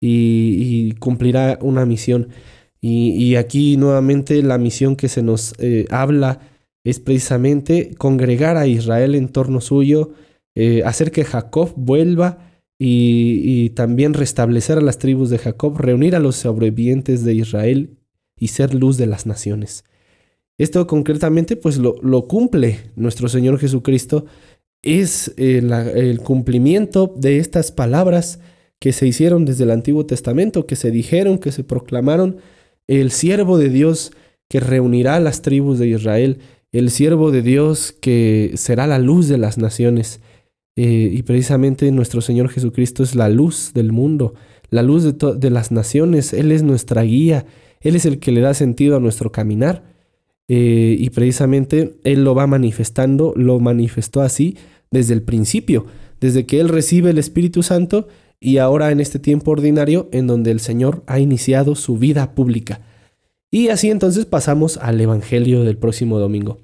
y, cumplirá una misión. Y, aquí nuevamente la misión que se nos eh, habla es precisamente congregar a Israel en torno suyo, eh, hacer que Jacob vuelva y también restablecer a las tribus de Jacob, reunir a los sobrevivientes de Israel y ser luz de las naciones. Esto concretamente pues lo, lo cumple nuestro Señor Jesucristo, es eh, el cumplimiento de estas palabras que se hicieron desde el Antiguo Testamento, que se dijeron, que se proclamaron, el siervo de Dios que reunirá a las tribus de Israel, el siervo de Dios que será la luz de las naciones. Eh, y precisamente nuestro Señor Jesucristo es la luz del mundo, la luz de, de las naciones. Él es nuestra guía, Él es el que le da sentido a nuestro caminar. Eh, y precisamente Él lo va manifestando, lo manifestó así desde el principio, desde que Él recibe el Espíritu Santo y ahora en este tiempo ordinario en donde el Señor ha iniciado su vida pública. Y así entonces pasamos al Evangelio del próximo domingo.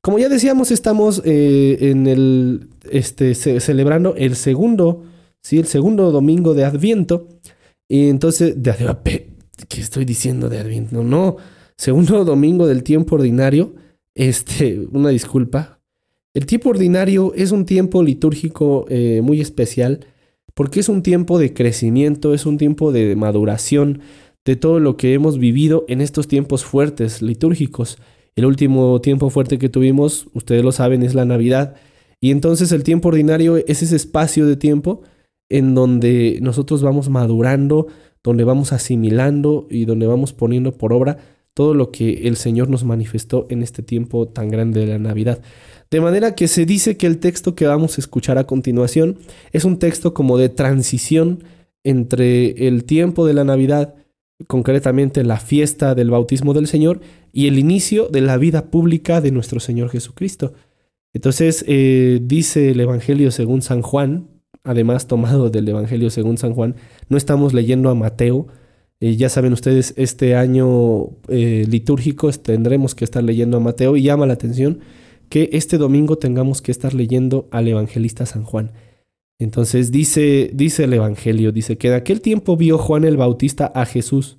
Como ya decíamos, estamos eh, en el este, ce- celebrando el segundo, sí, el segundo domingo de Adviento. Y entonces, de ¿qué estoy diciendo de Adviento? No, segundo domingo del tiempo ordinario. Este, una disculpa. El tiempo ordinario es un tiempo litúrgico eh, muy especial porque es un tiempo de crecimiento, es un tiempo de maduración de todo lo que hemos vivido en estos tiempos fuertes litúrgicos. El último tiempo fuerte que tuvimos, ustedes lo saben, es la Navidad. Y entonces el tiempo ordinario es ese espacio de tiempo en donde nosotros vamos madurando, donde vamos asimilando y donde vamos poniendo por obra todo lo que el Señor nos manifestó en este tiempo tan grande de la Navidad. De manera que se dice que el texto que vamos a escuchar a continuación es un texto como de transición entre el tiempo de la Navidad, concretamente la fiesta del bautismo del Señor, y el inicio de la vida pública de nuestro Señor Jesucristo. Entonces eh, dice el Evangelio según San Juan, además tomado del Evangelio según San Juan, no estamos leyendo a Mateo, eh, ya saben ustedes, este año eh, litúrgico tendremos que estar leyendo a Mateo y llama la atención que este domingo tengamos que estar leyendo al evangelista San Juan. Entonces dice, dice el Evangelio, dice que en aquel tiempo vio Juan el Bautista a Jesús,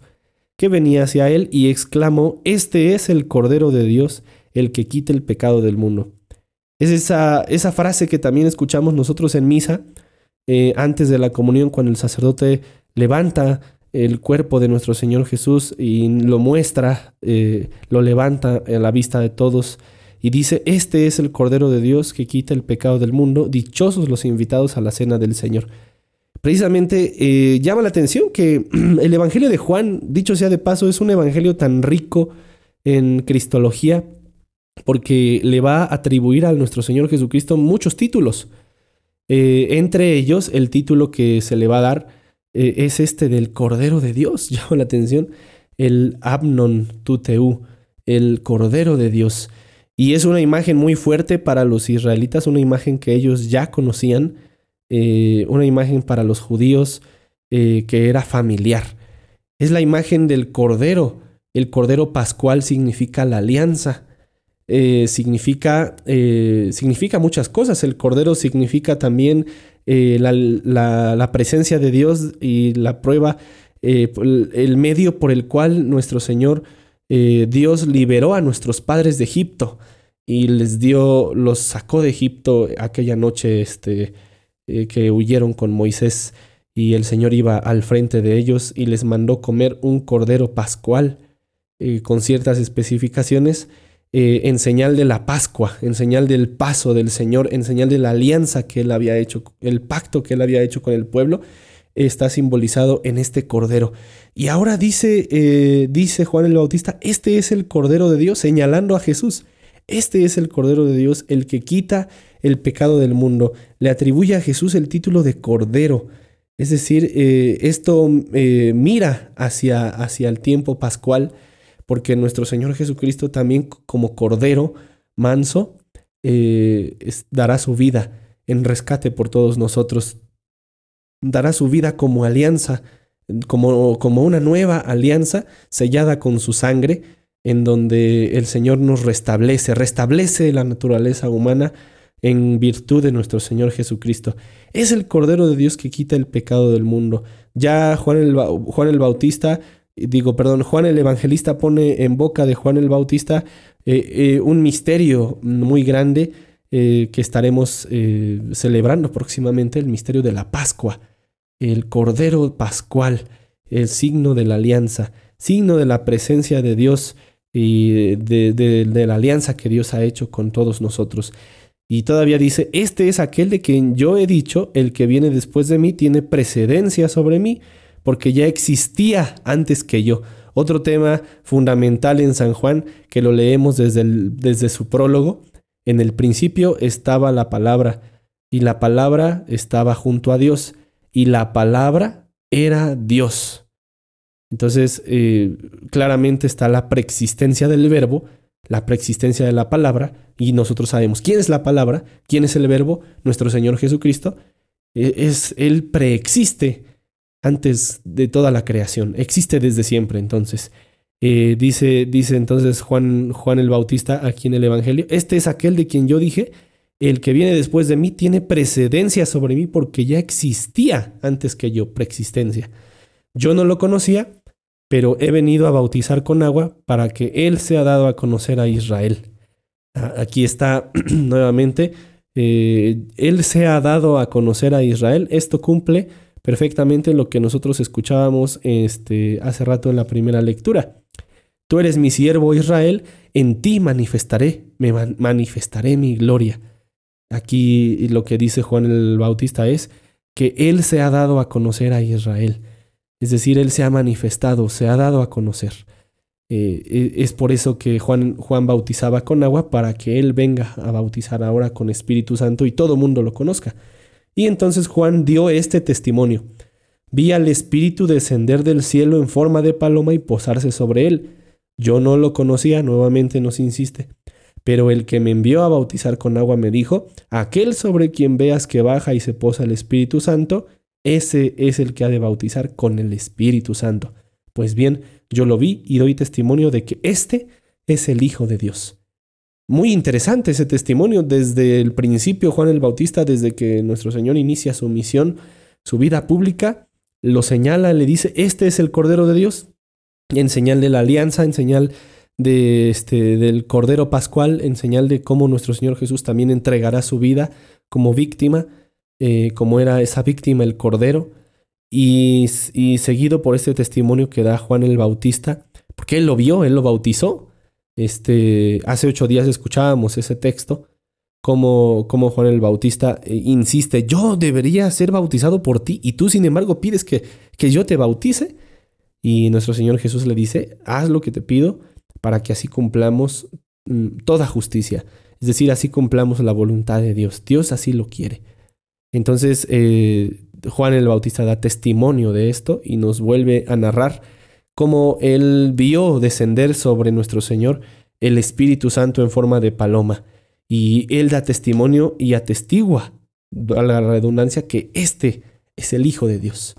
que venía hacia él y exclamó, Este es el Cordero de Dios, el que quita el pecado del mundo. Es esa, esa frase que también escuchamos nosotros en misa, eh, antes de la comunión, cuando el sacerdote levanta el cuerpo de nuestro Señor Jesús y lo muestra, eh, lo levanta a la vista de todos y dice, este es el Cordero de Dios que quita el pecado del mundo, dichosos los invitados a la cena del Señor. Precisamente eh, llama la atención que el Evangelio de Juan, dicho sea de paso, es un Evangelio tan rico en cristología porque le va a atribuir a nuestro Señor Jesucristo muchos títulos. Eh, entre ellos, el título que se le va a dar eh, es este del Cordero de Dios, llama la atención, el Abnon Tuteu, el Cordero de Dios. Y es una imagen muy fuerte para los israelitas, una imagen que ellos ya conocían, eh, una imagen para los judíos eh, que era familiar. Es la imagen del Cordero. El Cordero Pascual significa la alianza. Eh, significa, significa muchas cosas. El Cordero significa también la, la, la, presencia de Dios y la prueba, el medio por el cual nuestro Señor eh, Dios liberó a nuestros padres de Egipto y les dio, los sacó de Egipto aquella noche este, eh, que huyeron con Moisés y el Señor iba al frente de ellos y les mandó comer un cordero pascual eh, con ciertas especificaciones en señal de la Pascua, en señal del paso del Señor, en señal de la alianza que él había hecho, el pacto que él había hecho con el pueblo está simbolizado en este cordero. Y ahora dice, eh, dice Juan el Bautista, este es el cordero de Dios, señalando a Jesús. Este es el cordero de Dios, el que quita el pecado del mundo. Le atribuye a Jesús el título de cordero. Es decir, eh, esto eh, mira hacia, hacia el tiempo pascual, porque nuestro Señor Jesucristo también como cordero manso dará su vida en rescate por todos nosotros dará su vida como alianza, como, como una nueva alianza sellada con su sangre, en donde el Señor nos restablece, restablece la naturaleza humana en virtud de nuestro Señor Jesucristo. Es el Cordero de Dios que quita el pecado del mundo. Ya Juan el, Juan el Bautista, digo, perdón, Juan el Evangelista pone en boca de Juan el Bautista eh, eh, un misterio muy grande eh, que estaremos celebrando próximamente, el misterio de la Pascua el Cordero Pascual, el signo de la alianza, signo de la presencia de Dios y de, la alianza que Dios ha hecho con todos nosotros. Y todavía dice, este es aquel de quien yo he dicho, el que viene después de mí tiene precedencia sobre mí, porque ya existía antes que yo. Otro tema fundamental en San Juan, que lo leemos desde, desde su prólogo, en el principio estaba la palabra, y la palabra estaba junto a Dios, y la palabra era Dios. Entonces, eh, claramente está la preexistencia del verbo, la preexistencia de la palabra, y nosotros sabemos quién es la palabra, quién es el verbo, nuestro Señor Jesucristo. E, es, él preexiste antes de toda la creación, existe desde siempre. Entonces, eh, dice, dice entonces Juan, Juan el Bautista aquí en el Evangelio, este es aquel de quien yo dije, el que viene después de mí tiene precedencia sobre mí porque ya existía antes que yo, preexistencia. Yo no lo conocía, pero he venido a bautizar con agua para que Él sea dado a conocer a Israel. Ah, Aquí está nuevamente. eh, él se ha dado a conocer a Israel. Esto cumple perfectamente lo que nosotros escuchábamos este, hace rato en la primera lectura. Tú eres mi siervo Israel, en ti manifestaré, me man- manifestaré mi gloria. Aquí lo que dice Juan el Bautista es que él se ha dado a conocer a Israel. Es decir, él se ha manifestado, se ha dado a conocer. Eh, eh, es por eso que Juan, Juan bautizaba con agua para que él venga a bautizar ahora con Espíritu Santo y todo mundo lo conozca. Y entonces Juan dio este testimonio. Vi al Espíritu descender del cielo en forma de paloma y posarse sobre él. Yo no lo conocía, nuevamente nos insiste. Pero el que me envió a bautizar con agua me dijo, aquel sobre quien veas que baja y se posa el Espíritu Santo, ese es el que ha de bautizar con el Espíritu Santo. Pues bien, yo lo vi y doy testimonio de que este es el Hijo de Dios. Muy interesante ese testimonio desde el principio, Juan el Bautista, desde que nuestro Señor inicia su misión, su vida pública, lo señala, le dice, este es el Cordero de Dios, en señal de la alianza, en señal de este, del Cordero Pascual, en señal de cómo nuestro Señor Jesús también entregará su vida como víctima, eh, como era esa víctima el Cordero, y, y seguido por este testimonio que da Juan el Bautista, porque él lo vio, él lo bautizó. Este, hace ocho días escuchábamos ese texto, como, como Juan el Bautista eh, insiste, yo debería ser bautizado por ti, y tú sin embargo pides que, yo te bautice. Y nuestro Señor Jesús le dice, haz lo que te pido para que así cumplamos mm, toda justicia. Es decir, así cumplamos la voluntad de Dios. Dios así lo quiere. Entonces, eh, Juan el Bautista da testimonio de esto y nos vuelve a narrar cómo él vio descender sobre nuestro Señor el Espíritu Santo en forma de paloma. Y él da testimonio y atestigua, a la redundancia, que este es el Hijo de Dios.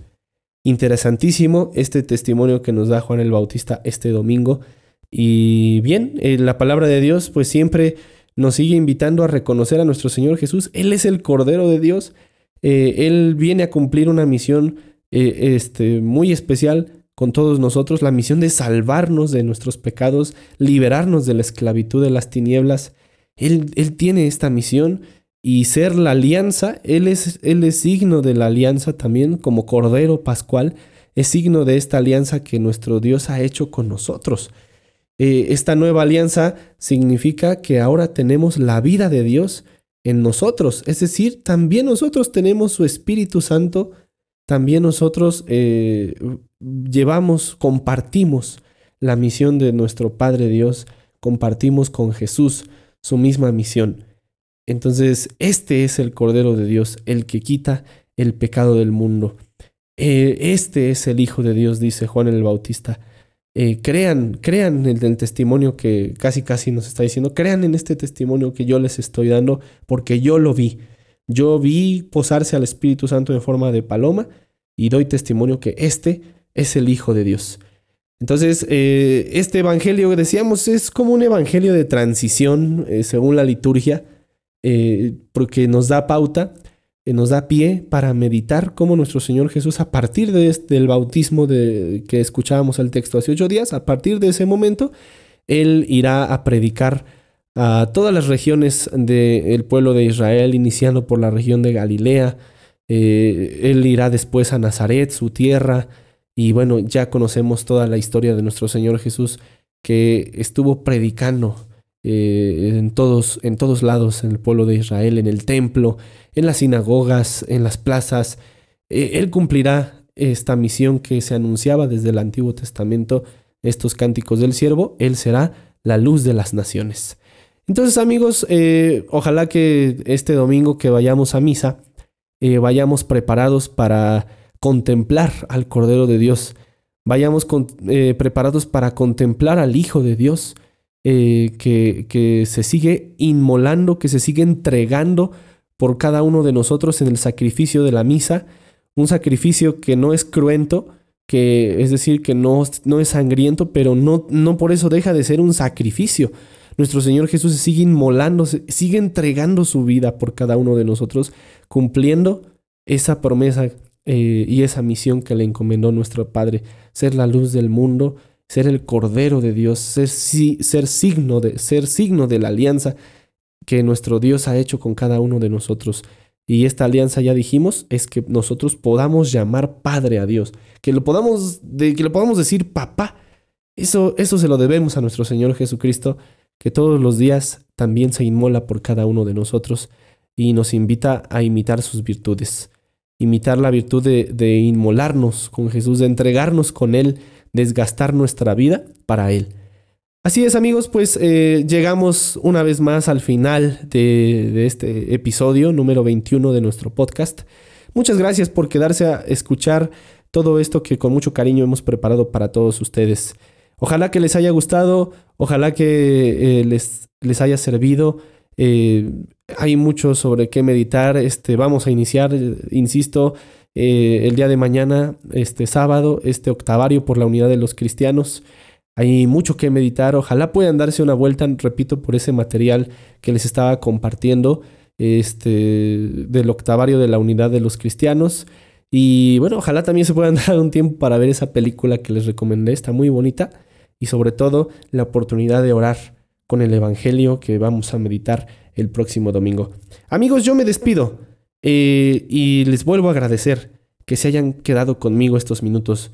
Interesantísimo este testimonio que nos da Juan el Bautista este domingo. Y bien, eh, la palabra de Dios pues siempre nos sigue invitando a reconocer a nuestro Señor Jesús. Él es el Cordero de Dios. Eh, él viene a cumplir una misión eh, este, muy especial con todos nosotros, la misión de salvarnos de nuestros pecados, liberarnos de la esclavitud de las tinieblas. Él, él tiene esta misión y ser la alianza, él es, él es signo de la alianza también como Cordero Pascual, es signo de esta alianza que nuestro Dios ha hecho con nosotros. Eh, esta nueva alianza significa que ahora tenemos la vida de Dios en nosotros, es decir, también nosotros tenemos su Espíritu Santo, también nosotros eh, llevamos, compartimos la misión de nuestro Padre Dios, compartimos con Jesús su misma misión. Entonces, este es el Cordero de Dios, el que quita el pecado del mundo. Eh, este es el Hijo de Dios, dice Juan el Bautista. Eh, crean, crean en el testimonio que casi casi nos está diciendo, crean en este testimonio que yo les estoy dando, porque yo lo vi. Yo vi posarse al Espíritu Santo en forma de paloma y doy testimonio que este es el Hijo de Dios. Entonces, eh, este evangelio, decíamos, es como un evangelio de transición, eh, según la liturgia, eh, porque nos da pauta, nos da pie para meditar cómo nuestro Señor Jesús, a partir de este, del bautismo de, que escuchábamos el texto hace ocho días, a partir de ese momento, Él irá a predicar a todas las regiones del pueblo de Israel, iniciando por la región de Galilea. Eh, él irá después a Nazaret, su tierra, y bueno, ya conocemos toda la historia de nuestro Señor Jesús que estuvo predicando eh, en, todos, en todos lados en el pueblo de Israel, en el templo, en las sinagogas, en las plazas. Eh, él cumplirá esta misión que se anunciaba desde el Antiguo Testamento, estos cánticos del siervo. Él será la luz de las naciones. Entonces amigos, eh, ojalá que este domingo que vayamos a misa, eh, vayamos preparados para contemplar al Cordero de Dios, vayamos eh, preparados para contemplar al Hijo de Dios, que, que se sigue inmolando, que se sigue entregando por cada uno de nosotros en el sacrificio de la misa, un sacrificio que no es cruento, que es decir, que no, no es sangriento, pero no, no por eso deja de ser un sacrificio. Nuestro Señor Jesús sigue inmolando, sigue entregando su vida por cada uno de nosotros, cumpliendo esa promesa eh, y esa misión que le encomendó nuestro Padre, ser la luz del mundo, ser el Cordero de Dios, ser, ser signo de, ser signo de la alianza que nuestro Dios ha hecho con cada uno de nosotros. Y esta alianza, ya dijimos, es que nosotros podamos llamar Padre a Dios, que lo podamos, que lo podamos decir papá. Eso, eso se lo debemos a nuestro Señor Jesucristo, que todos los días también se inmola por cada uno de nosotros y nos invita a imitar sus virtudes. Imitar la virtud de, inmolarnos con Jesús, de entregarnos con Él, desgastar nuestra vida para Él. Así es amigos, pues eh, llegamos una vez más al final de este episodio número 21 de nuestro podcast. Muchas gracias por quedarse a escuchar todo esto que con mucho cariño hemos preparado para todos ustedes. Ojalá que les haya gustado, ojalá que eh, les, les haya servido. Eh, hay mucho sobre qué meditar. Este, vamos a iniciar, insisto, eh, el día de mañana, este sábado, este octavario por la unidad de los cristianos. Hay mucho que meditar. Ojalá puedan darse una vuelta, repito, por ese material que les estaba compartiendo, este, del octavario de la unidad de los cristianos. Y bueno, ojalá también se puedan dar un tiempo para ver esa película que les recomendé. Está muy bonita. Y sobre todo, la oportunidad de orar con el Evangelio que vamos a meditar el próximo domingo. Amigos, yo me despido eh, y les vuelvo a agradecer que se hayan quedado conmigo estos minutos.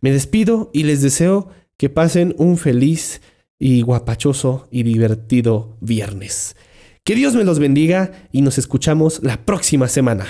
Me despido y les deseo que pasen un feliz y guapachoso y divertido viernes. Que Dios me los bendiga y nos escuchamos la próxima semana.